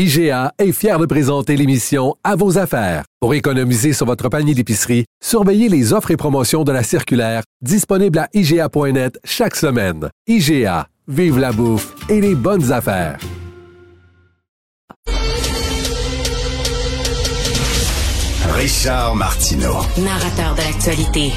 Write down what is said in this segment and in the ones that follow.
IGA est fier de présenter l'émission À vos affaires. Pour économiser sur votre panier d'épicerie, surveillez les offres et promotions de la circulaire disponible à IGA.net chaque semaine. IGA, vive la bouffe et les bonnes affaires. Richard Martineau. Narrateur de l'actualité.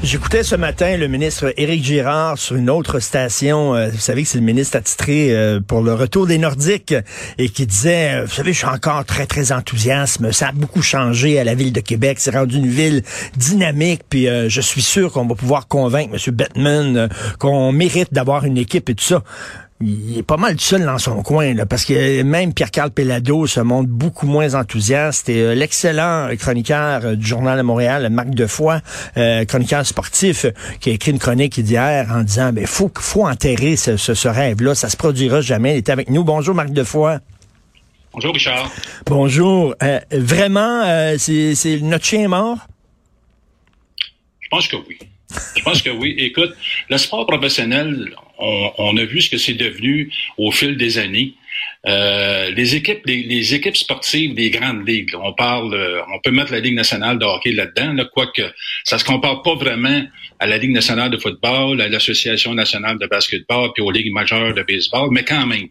J'écoutais ce matin le ministre Éric Girard sur une autre station. Euh, vous savez que c'est le ministre attitré euh, pour le retour des Nordiques et qui disait, euh, vous savez, je suis encore très, très enthousiaste. Ça a beaucoup changé à la ville de Québec. C'est rendu une ville dynamique. Puis je suis sûr qu'on va pouvoir convaincre M. Bettman qu'on mérite d'avoir une équipe et tout ça il est pas mal seul dans son coin, là, parce que même Pierre-Carl Pellado se montre beaucoup moins enthousiaste. Et euh, l'excellent chroniqueur euh, du Journal de Montréal, Marc Defoy, euh, chroniqueur sportif, qui a écrit une chronique hier en disant, ben faut, faut enterrer ce, ce, rêve-là, ça se produira jamais. Il est avec nous. Bonjour Marc Defoy. Bonjour Richard. Bonjour. vraiment, c'est notre chien mort? Je pense que oui. Je pense que oui. Écoute, le sport professionnel, on, a vu ce que c'est devenu au fil des années. Euh, les équipes, les, équipes sportives des grandes ligues, on parle, euh, on peut mettre la Ligue nationale de hockey là-dedans, là, quoique ça se compare pas vraiment à la Ligue nationale de football, à l'Association nationale de basketball, puis aux ligues majeures de baseball, mais quand même,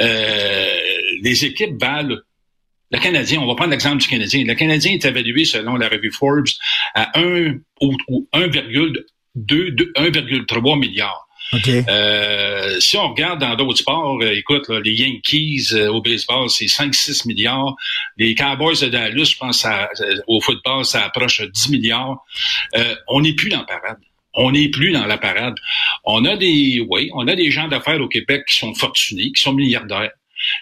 euh, les équipes valent le Canadien, on va prendre l'exemple du Canadien. Le Canadien est évalué selon la revue Forbes à 1 ou 1,2 1,3 Euh, si on regarde dans d'autres sports, euh, écoute, les Yankees euh, au baseball, c'est 5-6 milliards. Les Cowboys de Dallas, je pense, au football, ça approche 10 milliards. on n'est plus dans la parade. On n'est plus dans la parade. On a des, oui, on a des gens d'affaires au Québec qui sont fortunés, qui sont milliardaires.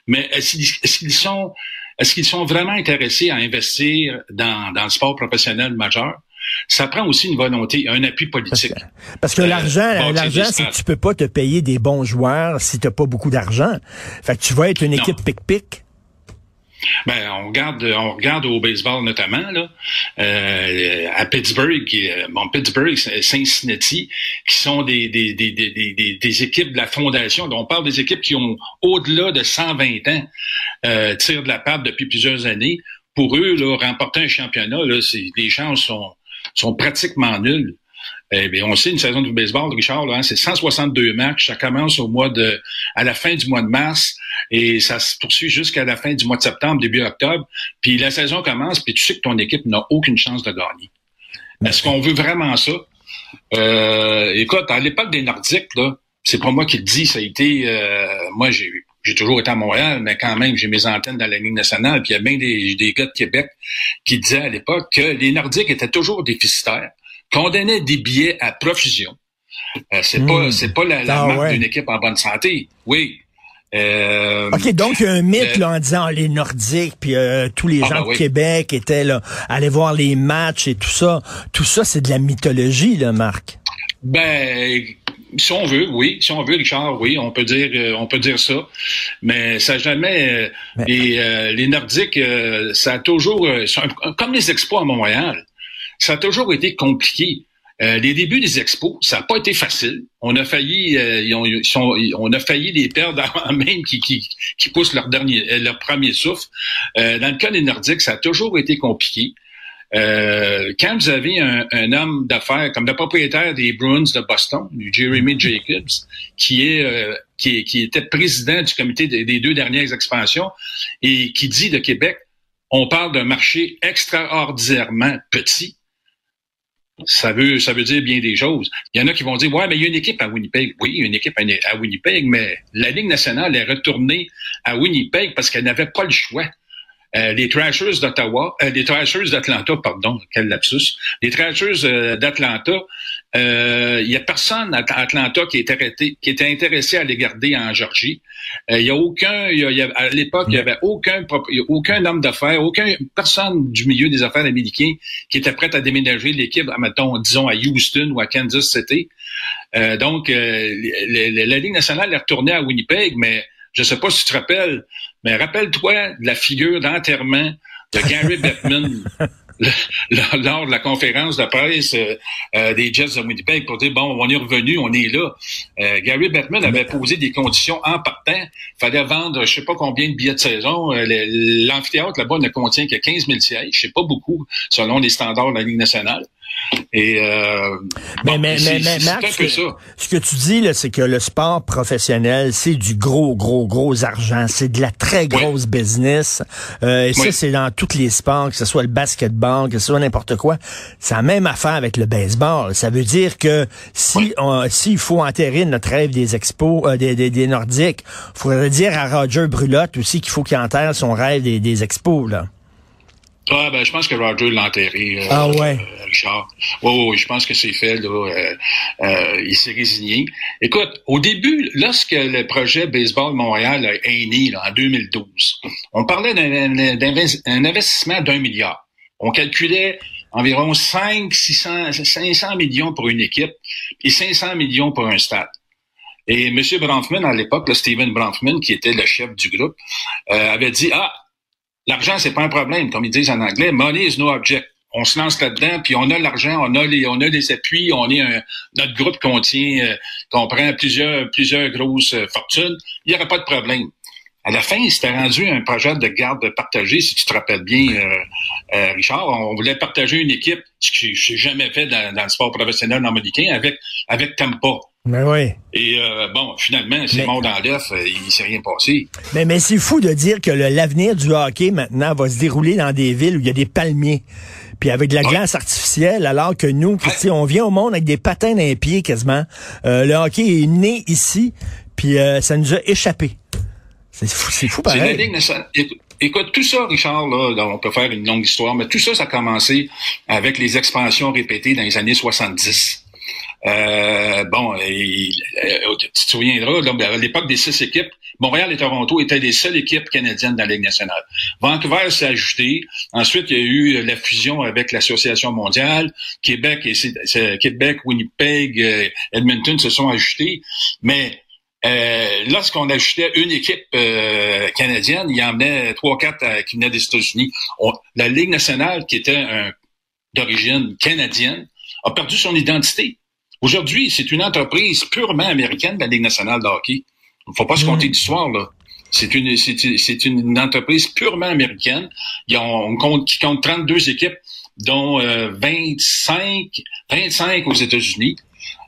Mais est-ce qu'ils sont, est-ce qu'ils sont vraiment intéressés à investir dans, dans le sport professionnel majeur? Ça prend aussi une volonté, un appui politique. Parce que, l'argent, euh, l'argent, c'est que tu peux pas te payer des bons joueurs si tu n'as pas beaucoup d'argent. Fait que tu vas être une équipe pic-pic. Ben, on regarde, on regarde au baseball notamment là, euh, à Pittsburgh, euh, bon Pittsburgh, Cincinnati, qui sont des des, des, des, des, équipes de la fondation. on parle des équipes qui ont au-delà de 120 ans euh, tirent de la patte depuis plusieurs années. Pour eux, là, remporter un championnat, là, les chances sont sont pratiquement nuls. Eh bien, on sait une saison de baseball, Richard, hein, c'est 162 matchs. Ça commence au mois de, à la fin du mois de mars et ça se poursuit jusqu'à la fin du mois de septembre, début octobre. Puis la saison commence, puis tu sais que ton équipe n'a aucune chance de gagner. Est-ce qu'on veut vraiment ça? Euh, écoute, à l'époque des Nordiques, là, c'est pas moi qui le dis, ça a été, euh, moi j'ai j'ai toujours été à Montréal, mais quand même, j'ai mes antennes dans la Ligue nationale. Puis il y a bien des, des gars de Québec qui disaient à l'époque que les Nordiques étaient toujours déficitaires, qu'on donnait des billets à profusion. Euh, c'est pas hmm. c'est pas la, ah marque d'une équipe en bonne santé. Oui. Euh, OK, donc il y a un mythe là, en disant les Nordiques, puis euh, tous les ah, gens ben de Québec étaient là, allaient voir les matchs et tout ça. Tout ça, c'est de la mythologie, là, Marc. Ben, si on veut, oui. Si on veut, Richard, oui, on peut dire, euh, on peut dire ça. Mais ça jamais. Euh, les, euh, les, Nordiques, ça a toujours, comme les expos à Montréal, ça a toujours été compliqué. les débuts des expos, ça n'a pas été facile. On a failli, on a failli les perdre avant même qui, qui, qui poussent leur dernier, leur premier souffle. dans le cas des Nordiques, ça a toujours été compliqué. Euh, quand vous avez un, homme d'affaires comme le propriétaire des Bruins de Boston, du Jeremy Jacobs, qui est, euh, qui, qui, était président du comité des, deux dernières expansions et qui dit de Québec, on parle d'un marché extraordinairement petit. Ça veut, ça veut dire bien des choses. Il y en a qui vont dire, ouais, mais il y a une équipe à Winnipeg. Oui, il y a une équipe à Winnipeg, mais la Ligue nationale est retournée à Winnipeg parce qu'elle n'avait pas le choix. Euh, les Trashers d'Ottawa, euh, les Trashers d'Atlanta, pardon, quel lapsus, les Trashers euh, d'Atlanta Euh, il y a personne à Atlanta qui était, arrêté, qui était intéressé à les garder en Georgie. Euh, il y a aucun, il y a, à l'époque, il y avait aucun, aucun homme d'affaires, aucun personne du milieu des affaires américains qui était prêt à déménager l'équipe, mettons, disons à Houston ou à Kansas City. Euh, donc, euh, la Ligue nationale est retournée à Winnipeg, mais je sais pas si tu te rappelles, mais rappelle-toi de la figure d'enterrement de Gary Bettman lors de la conférence de presse euh, euh, des Jets de Winnipeg pour dire, bon, on est revenu, on est là. Euh, Gary Bettman avait posé des conditions en partant. Il fallait vendre je sais pas combien de billets de saison. L'amphithéâtre là-bas ne contient que 15 000 sièges. Je sais pas beaucoup selon les standards de la Ligue nationale. Et euh, mais, mais, mais, mais Max, ce que tu dis, c'est que le sport professionnel, c'est du gros, gros, gros argent. C'est de la très grosse business. Euh, et ça, c'est dans tous les sports, que ce soit le basketball, que ce soit n'importe quoi. C'est la même affaire avec le baseball. Ça veut dire que si s'il faut enterrer notre rêve des expos, euh, des, des, des, Nordiques, il faudrait dire à Roger Brulotte aussi qu'il faut qu'il enterre son rêve des, des expos, là. Ah, ben, je pense que Roger l'a enterré. Euh, ah ouais. Richard. Oui, oui, je pense que c'est fait, là. Euh, euh, il s'est résigné. Écoute, au début, lorsque le projet Baseball Montréal est né, là, en 2012, on parlait d'un investissement d'un milliard. On calculait environ 5, 600, 500 millions pour une équipe et 500 millions pour un stade. Et M. Bronfman, à l'époque, Steven Bronfman, qui était le chef du groupe, avait dit, ah, L'argent, c'est pas un problème, comme ils disent en anglais. Money is no object. On se lance là-dedans, puis on a l'argent, on a les, on a appuis, on est un, notre groupe contient, euh, comprend plusieurs, plusieurs grosses euh, fortunes. Il n'y aura pas de problème. À la fin, c'était rendu un projet de garde partagé, si tu te rappelles bien, euh, euh Richard. On voulait partager une équipe, ce que j'ai jamais fait dans, dans, le sport professionnel américain, avec avec Tampa. Mais oui. Et euh, bon, finalement, c'est mort dans l'œuf, euh, il s'est rien passé. Mais, mais c'est fou de dire que l'avenir du hockey maintenant va se dérouler dans des villes où il y a des palmiers. Puis avec de la glace artificielle, alors que nous, on vient au monde avec des patins dans les pieds quasiment. Euh, le hockey est né ici, puis ça nous a échappé. C'est fou, c'est fou pareil. Écoute, tout ça, Richard, là, on peut faire une longue histoire, mais tout ça, ça a commencé avec les expansions répétées dans les années 70. Euh, bon, tu te souviendras, à l'époque des six équipes, Montréal et Toronto étaient les seules équipes canadiennes dans la Ligue nationale. Vancouver s'est ajouté. Ensuite, il y a eu la fusion avec l'Association mondiale. Québec, et Québec, Winnipeg, euh, Edmonton se sont ajoutés. Mais euh, lorsqu'on ajoutait une équipe euh, canadienne, il y en avait trois, quatre qui venaient des États-Unis. La Ligue nationale, qui était d'origine canadienne, a perdu son identité. Aujourd'hui, c'est une entreprise purement américaine de la Ligue nationale de hockey. Il ne faut pas se compter mm. d'histoire, là. C'est une, c'est, une entreprise purement américaine. Ils ont, compte, qui compte 32 équipes, dont 25, euh, 25 aux États-Unis.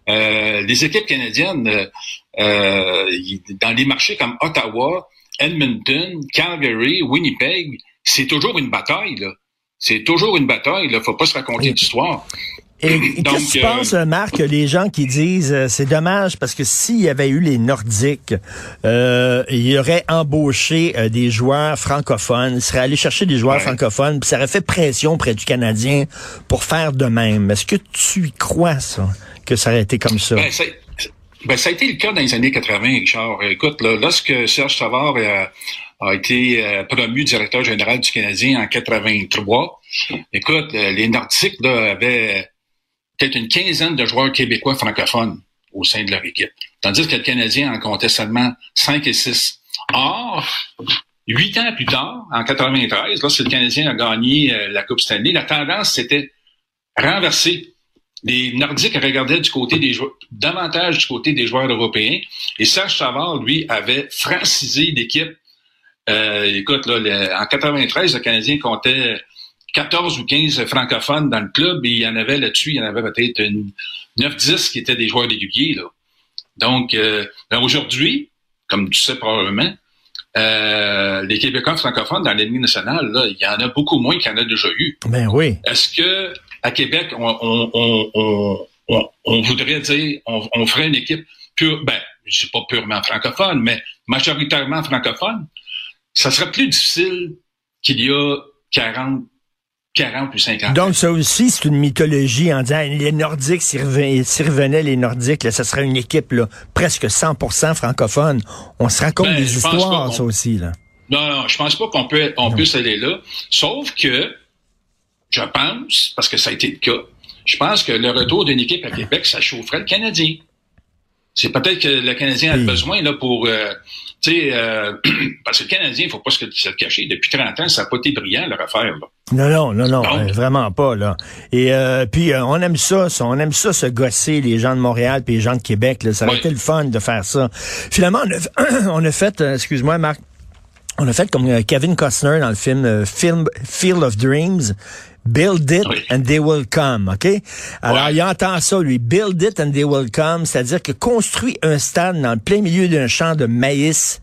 Euh, les équipes canadiennes, euh, euh, dans des marchés comme Ottawa, Edmonton, Calgary, Winnipeg, c'est toujours une bataille. Là. C'est toujours une bataille. Il ne faut pas se raconter d'histoire. Et qu'est-ce que tu penses, euh, Marc, les gens qui disent euh, c'est dommage parce que s'il y avait eu les Nordiques, euh, il aurait embauché euh, des joueurs francophones, il serait allé chercher des joueurs francophones, puis ça aurait fait pression près du Canadien pour faire de même. Est-ce que tu y crois, ça, que ça aurait été comme ça? Ben, ben, ça a été le cas dans les années 80, Richard. Écoute, là, lorsque Serge Savard a été promu directeur général du Canadien en 83, écoute, les Nordiques là, avaient peut-être une quinzaine de joueurs québécois francophones au sein de leur équipe. Tandis que le Canadien en comptait seulement 5 et 6. Or, huit ans plus tard, en 93, lorsque le Canadien a gagné euh, la Coupe Stanley, la tendance s'était renversée. Les Nordiques regardaient du côté des joueurs, davantage du côté des joueurs européens. Et Serge Savard, lui, avait francisé l'équipe. Euh, écoute, là, en 93, le Canadien comptait 14 ou 15 francophones dans le club et il y en avait là-dessus, il y en avait peut-être 9-10 qui étaient des joueurs réguliers. Là. Donc, euh, ben aujourd'hui, comme tu sais probablement, euh, les Québécois francophones dans l'ennemi nationale, là, il y en a beaucoup moins qu'il y en a déjà eu. Ben oui. Est-ce que à Québec, on, on, on, on voudrait dire, on, ferait une équipe pure, ben, je sais pas purement francophone, mais majoritairement francophone, ça serait plus difficile qu'il y a 40, 40 ou 50 ans. Donc, ça aussi, c'est une mythologie en disant les Nordiques, s'ils revenaient, les Nordiques, là, ça serait une équipe là, presque 100% francophone. On se raconte Ben, des histoires, ça aussi. Là. Non, non, je pense pas qu'on peut, on puisse aller là. Sauf que, je pense, parce que ça a été le cas, je pense que le retour d'une équipe à Québec, ça chaufferait le Canadien. C'est peut-être que le Canadien a besoin là pour, euh, tu sais, euh, parce que le Canadien, il faut pas se, se le cacher. Depuis 30 ans, ça n'a pas été brillant leur affaire. Là. Non, non, non, non, Donc- euh, vraiment pas là. Et euh, puis euh, on aime ça, ça, on aime ça se gosser les gens de Montréal puis les gens de Québec. Là. Ça aurait Oui. été le fun de faire ça. Finalement, on a, on a fait, euh, excuse-moi, Marc, on a fait comme Kevin Costner dans le film, film Field of Dreams. Build it Oui. and they will come, OK? Alors, Ouais. il entend ça, lui. Build it and they will come, c'est-à-dire que construis un stade dans le plein milieu d'un champ de maïs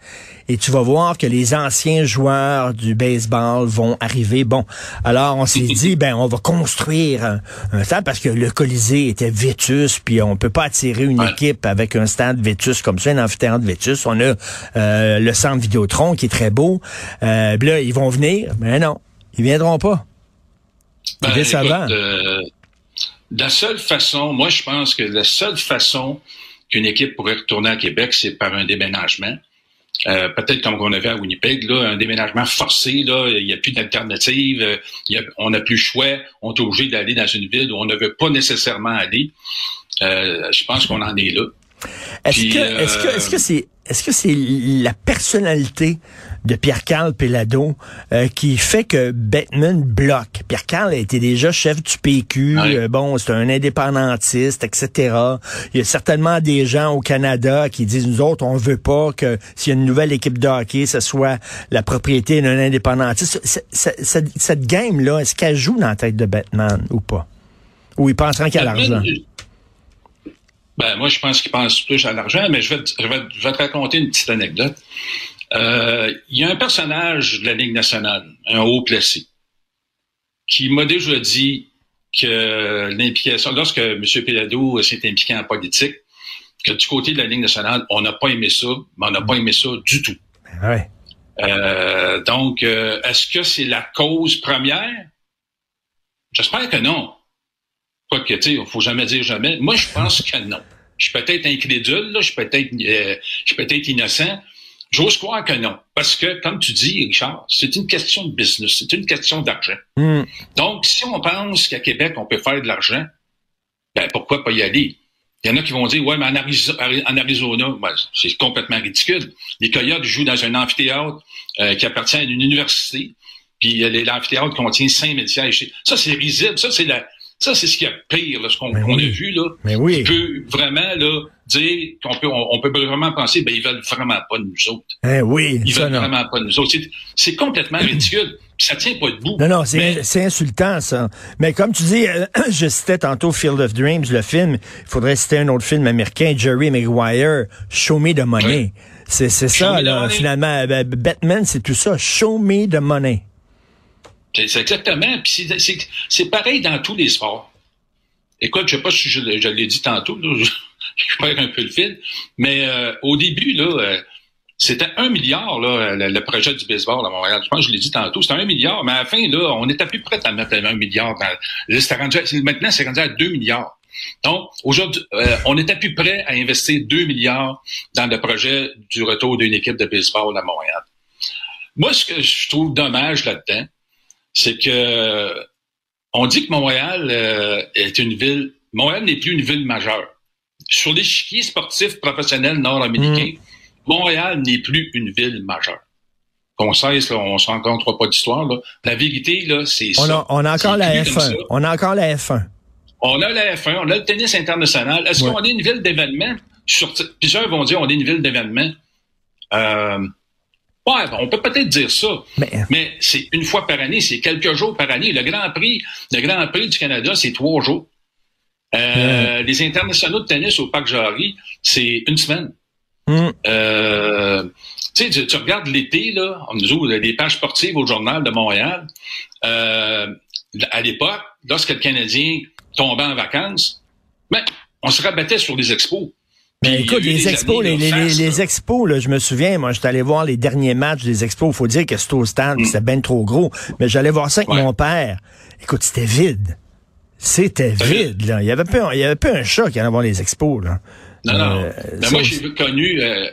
et tu vas voir que les anciens joueurs du baseball vont arriver. Bon, alors on s'est dit, ben, on va construire un, un stade parce que le Colisée était vétus, puis on peut pas attirer une Ouais. équipe avec un stade vétus comme ça, un amphithéâtre vétus. On a euh, le centre Vidéotron qui est très beau. Euh, là, ils vont venir, mais non, ils viendront pas. Ben, Décevant. écoute, euh, la seule façon, moi je pense que la seule façon qu'une équipe pourrait retourner à Québec, c'est par un déménagement. Euh, peut-être comme on avait à Winnipeg, là, un déménagement forcé, là, il n'y a plus d'alternative, euh, a- on n'a plus le choix, on est obligé d'aller dans une ville où on ne veut pas nécessairement aller. Euh, je pense qu'on en est là. Est-ce Puis, que, est-ce que, euh, est-ce que c'est, est-ce que c'est la personnalité de Pierre-Carl Pelado euh, qui fait que Batman bloque? Pierre-Carl a été déjà chef du PQ, euh, bon, c'est un indépendantiste, etc. Il y a certainement des gens au Canada qui disent, nous autres, on veut pas que s'il y a une nouvelle équipe de hockey, ce soit la propriété d'un indépendantiste. Cette, cette game-là, est-ce qu'elle joue dans la tête de Batman ou pas? Ou il pensera qu'il y a l'argent? Ben, moi, je pense qu'il pense plus à l'argent, mais je vais, te- je, vais, je vais te raconter une petite anecdote. Euh, Il y a un personnage de la Ligue nationale, un haut placé, qui m'a déjà dit que l'implication, lorsque M. Pelado s'est impliqué en politique, que du côté de la Ligue nationale, on n'a pas aimé ça, mais on n'a pas aimé ça du tout. Ouais. Euh, donc, euh, est-ce que c'est la cause première? J'espère que non. Quoique, tu sais, il faut jamais dire jamais. Moi, je pense que non. Je suis peut-être incrédule, là, je suis peut-être euh, je suis peut-être innocent. J'ose croire que non. Parce que, comme tu dis, Richard, c'est une question de business, c'est une question d'argent. Hmm. Donc, si on pense qu'à Québec, on peut faire de l'argent, ben pourquoi pas y aller? Il y en a qui vont dire, ouais, mais en, Arizo- en Arizona, ben, c'est complètement ridicule. Les Coyotes jouent dans un amphithéâtre euh, qui appartient à une université, puis l'amphithéâtre contient 5000 sièges. Ça, c'est risible. Ça, c'est la, ça, c'est ce qui est pire, là, ce qu'on oui. a vu, là. Mais oui. On peut vraiment, là, dire qu'on peut, on, on peut vraiment penser, ben, ils veulent vraiment pas de nous autres. Hein, oui, Ils veulent non. vraiment pas de nous autres. C'est- complètement ridicule. Ça tient pas debout. Non, non, c'est insultant, ça. Mais comme tu dis, euh, je citais tantôt Field of Dreams, le film. Il faudrait citer un autre film américain, Jerry Maguire, Show Me the Money. C'est ça, là, finalement. Ben, Batman, c'est tout ça. Show me the money. C'est exactement. Puis c'est- pareil dans tous les sports. Écoute, je sais pas si je, l'ai- dit tantôt, là, je, perds un peu le fil, mais euh, au début, là, euh, c'était un milliard, là, le, projet du baseball à Montréal. Je pense que je l'ai dit tantôt, c'était un milliard, mais à la fin, là, on était plus prêt à mettre un milliard. Dans, rendu, maintenant, c'est rendu à deux milliards. Donc, aujourd'hui, euh, on était plus prêt à investir 2 milliards dans le projet du retour d'une équipe de baseball à Montréal. Moi, ce que je trouve dommage là-dedans, c'est que on dit que Montréal euh, est une ville. Montréal n'est plus une ville majeure. Sur l'échiquier sportif professionnel nord-américain, Montréal n'est plus une ville majeure. Qu'on cesse, là, on ne se rencontre pas d'histoire. là. La vérité, là, c'est On ça. a, on a encore la plus comme F1. ça. On a encore la F1. On a la F1, on a le tennis international. Est-ce Ouais. qu'on est une ville d'événements? Sur- Plusieurs vont dire on est une ville d'événements. Euh, ouais, on peut peut-être dire ça. Mais, Mais c'est une fois par année, c'est quelques jours par année. Le Grand Prix, le Grand Prix du Canada, c'est trois jours. Euh, Les internationaux de tennis au Parc Jarry, c'est une semaine. hum, Euh, tu sais, tu, regardes l'été, là, nous autres, les pages sportives au Journal de Montréal, euh, à l'époque, lorsque le Canadien tombait en vacances, ben, on se rabattait sur les expos. Mais Puis, écoute, eu les expos, les, expos, là, je me souviens, moi, j'étais allé voir les derniers matchs des expos. Il faut dire que c'était au stade, puis c'était bien trop gros. Mais j'allais voir ça avec Mm. Ouais. mon père. Écoute, c'était vide. C'était vide, là. Il y avait pas, un- il y avait pas un chat qui allait voir les expos, là. Non, non. Euh, ça moi, j'ai connu, euh, euh,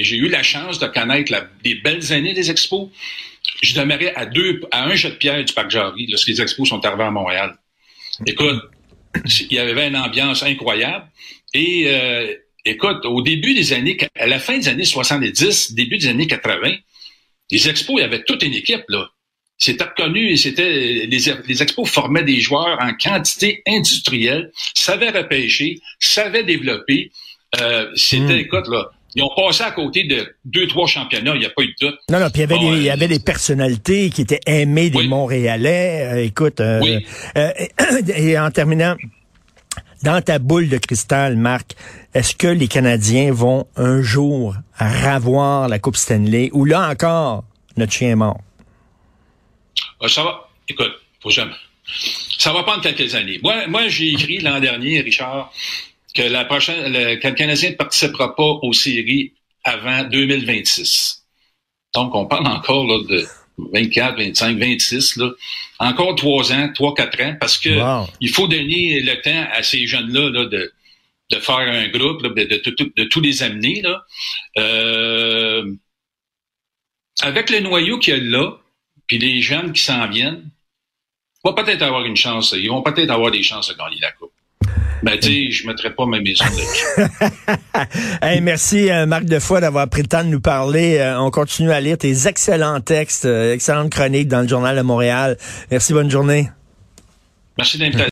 j'ai eu la chance de connaître la- les belles années des expos. Je demeurais à deux, à un jet de pierre du parc Jarry lorsque les expos sont arrivés à Montréal. Écoute, il y avait une ambiance incroyable. Et euh, écoute, au début des années, à la fin des années 70, début des années 80, les expos, il y avait toute une équipe, là. C'était reconnu et c'était les, les expos formaient des joueurs en quantité industrielle, savaient repêcher, savaient développer. Euh, c'était, Mm. écoute, là, ils ont passé à côté de deux, trois championnats, il n'y a pas eu de doute. Non, non, puis il y Bon, euh, avait des personnalités qui étaient aimées des Oui. Montréalais. Euh, écoute, Oui. et en terminant, dans ta boule de cristal, Marc, est-ce que les Canadiens vont un jour ravoir la Coupe Stanley ou là encore, notre chien est mort? Ah, Ça va, écoute, faut jamais. Ça va prendre quelques années. Moi, moi j'ai écrit l'an dernier, Richard, que la prochaine, le, que le Canadien ne participera pas aux séries avant 2026. Donc, on parle encore là, de 24, 25, 26, là. Encore trois ans, trois, quatre ans, parce que Wow. il faut donner le temps à ces jeunes-là là, de, de faire un groupe, là, de, de, tous les amener. Là. Euh, avec le noyau qu'il y a là, puis les jeunes qui s'en viennent, vont peut-être avoir une chance. Ils vont peut-être avoir des chances de gagner la Coupe. Ben, tu je ne mettrai pas ma maison là-dessus. Hey, merci euh, Marc Defoy d'avoir pris le temps de nous parler. Euh, on continue à lire tes excellents textes, euh, excellentes chroniques dans le Journal de Montréal. Merci, bonne journée. Merci d'invitation.